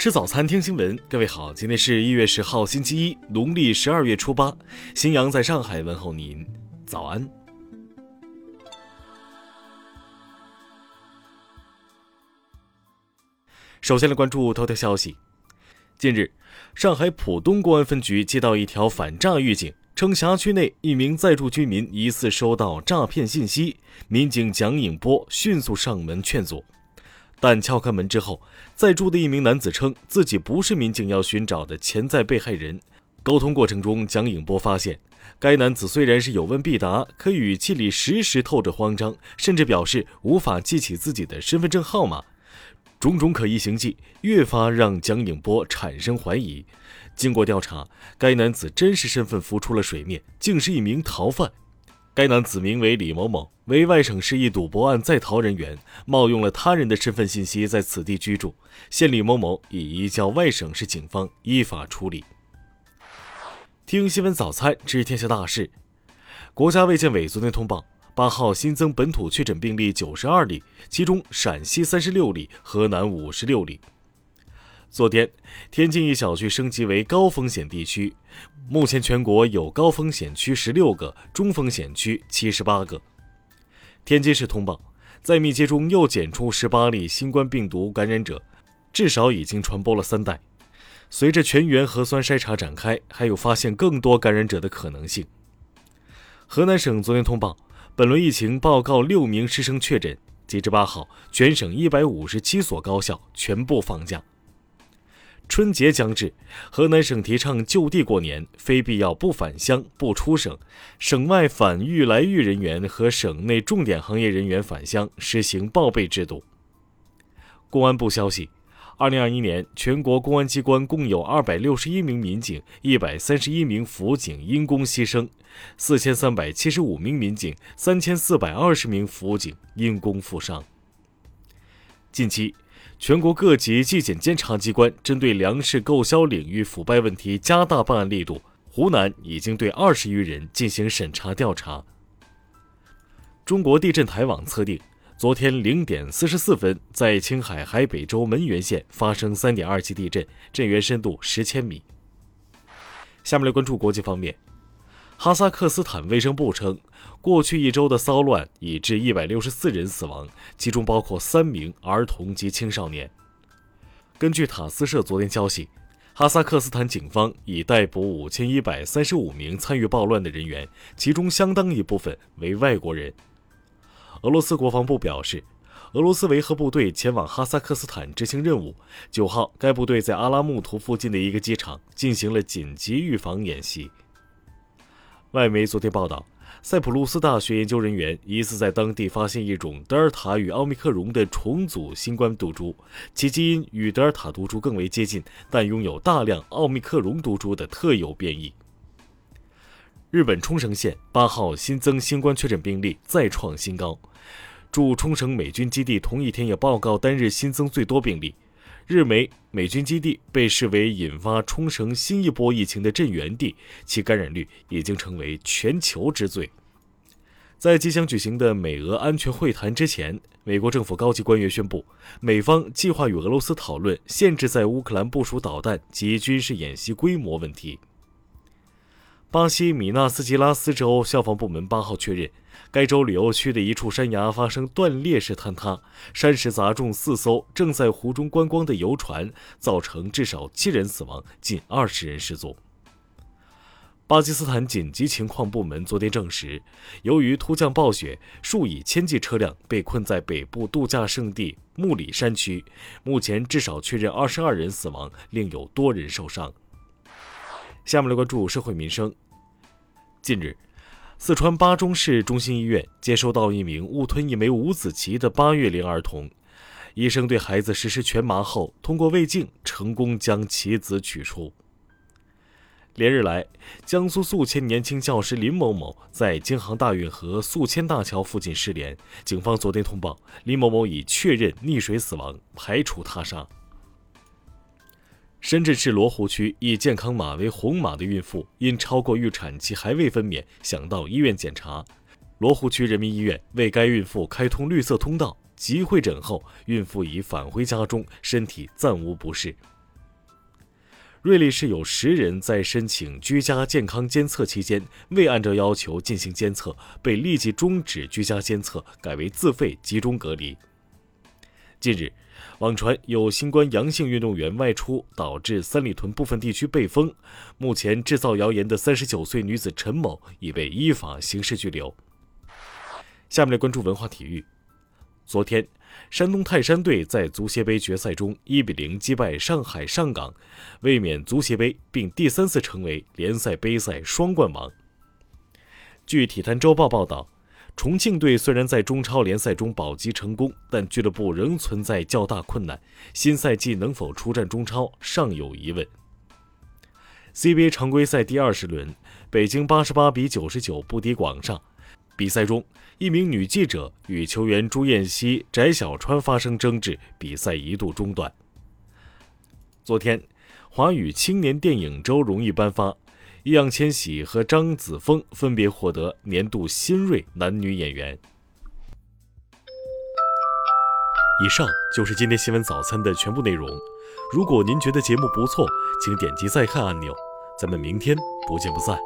吃早餐，听新闻。各位好，今天是一月十号，星期一，农历十二月初八。新阳在上海问候您，早安。首先来关注头条消息。近日，上海浦东公安分局接到一条反诈预警，称辖区内一名在住居民疑似收到诈骗信息，民警蒋颖波迅速上门劝阻。但敲开门之后，在住的一名男子称自己不是民警要寻找的潜在被害人。沟通过程中，蒋颖波发现，该男子虽然是有问必答，可语气里时时透着慌张，甚至表示无法记起自己的身份证号码。种种可疑行迹越发让蒋颖波产生怀疑。经过调查，该男子真实身份浮出了水面，竟是一名逃犯。该男子名为李某某，为外省市一赌博案在逃人员，冒用了他人的身份信息在此地居住。现李某某已移交外省市警方依法处理。听新闻早餐知天下大事。国家卫健委昨天通报，八号新增本土确诊病例九十二例，其中陕西三十六例，河南五十六例。昨天，天津一小区升级为高风险地区，目前全国有高风险区十六个，中风险区七十八个。天津市通报，在密接中又检出十八例新冠病毒感染者，至少已经传播了三代。随着全员核酸筛查展开，还有发现更多感染者的可能性。河南省昨天通报，本轮疫情报告六名师生确诊，截至八号，全省一百五十七所高校全部放假。春节将至，河南省提倡就地过年，非必要不返乡、不出省。省外返豫来豫人员和省内重点行业人员返乡实行报备制度。公安部消息，二零二一年全国公安机关共有二百六十一名民警、一百三十一名辅警因公牺牲，四千三百七十五名民警、三千四百二十名辅警因公负伤。近期。全国各级纪检监察机关针对粮食购销领域腐败问题加大办案力度。湖南已经对二十余人进行审查调查。中国地震台网测定，昨天零点四十四分，在青海海北州门源县发生三点二级地震，震源深度十千米。下面来关注国际方面。哈萨克斯坦卫生部称，过去一周的骚乱已致一百六十四人死亡，其中包括三名儿童及青少年。根据塔斯社昨天消息，哈萨克斯坦警方已逮捕五千一百三十五名参与暴乱的人员，其中相当一部分为外国人。俄罗斯国防部表示，俄罗斯维和部队前往哈萨克斯坦执行任务。九号，该部队在阿拉木图附近的一个机场进行了紧急预防演习。外媒昨天报道，塞浦路斯大学研究人员疑似在当地发现一种德尔塔与奥密克戎的重组新冠毒株，其基因与德尔塔毒株更为接近，但拥有大量奥密克戎毒株的特有变异。日本冲绳县八号新增新冠确诊病例再创新高，驻冲绳美军基地同一天也报告单日新增最多病例。日媒美军基地被视为引发冲绳新一波疫情的震源地，其感染率已经成为全球之最。在即将举行的美俄安全会谈之前，美国政府高级官员宣布，美方计划与俄罗斯讨论限制在乌克兰部署导弹及军事演习规模问题。巴西米纳斯吉拉斯州消防部门八号确认。该州旅游区的一处山崖发生断裂式坍塌，山石砸中四艘正在湖中观光的游船，造成至少七人死亡，近二十人失踪。巴基斯坦紧急情况部门昨天证实，由于突降暴雪，数以千计车辆被困在北部度假胜地穆里山区，目前至少确认二十二人死亡，另有多人受伤。下面来关注社会民生。近日。四川巴中市中心医院接收到一名误吞一枚五子棋的八月龄儿童，医生对孩子实施全麻后，通过胃镜成功将棋子取出。连日来，江苏宿迁年轻教师林某某在京杭大运河宿迁大桥附近失联，警方昨天通报，林某某已确认溺水死亡，排除他杀。深圳市罗湖区一健康码为红码的孕妇，因超过预产期还未分娩，想到医院检查。罗湖区人民医院为该孕妇开通绿色通道，急会诊后，孕妇已返回家中，身体暂无不适。瑞丽市有十人在申请居家健康监测期间未按照要求进行监测，被立即终止居家监测，改为自费集中隔离。近日，网传有新冠阳性运动员外出导致三里屯部分地区被封，目前制造谣言的三十九岁女子陈某已被依法刑事拘留。下面来关注文化体育。昨天，山东泰山队在足协杯决赛中1比0击败上海上港，卫冕足协杯，并第三次成为联赛杯赛双冠王。据《体坛周报》报道，重庆队虽然在中超联赛中保级成功，但俱乐部仍存在较大困难，新赛季能否出战中超尚有疑问。CBA 常规赛第二十轮，北京88比99不敌广厦。比赛中，一名女记者与球员朱彦西、翟小川发生争执，比赛一度中断。昨天，华语青年电影周荣誉颁发，易烊千玺和张子枫分别获得年度新锐男女演员。以上就是今天新闻早餐的全部内容。如果您觉得节目不错，请点击再看按钮。咱们明天不见不散。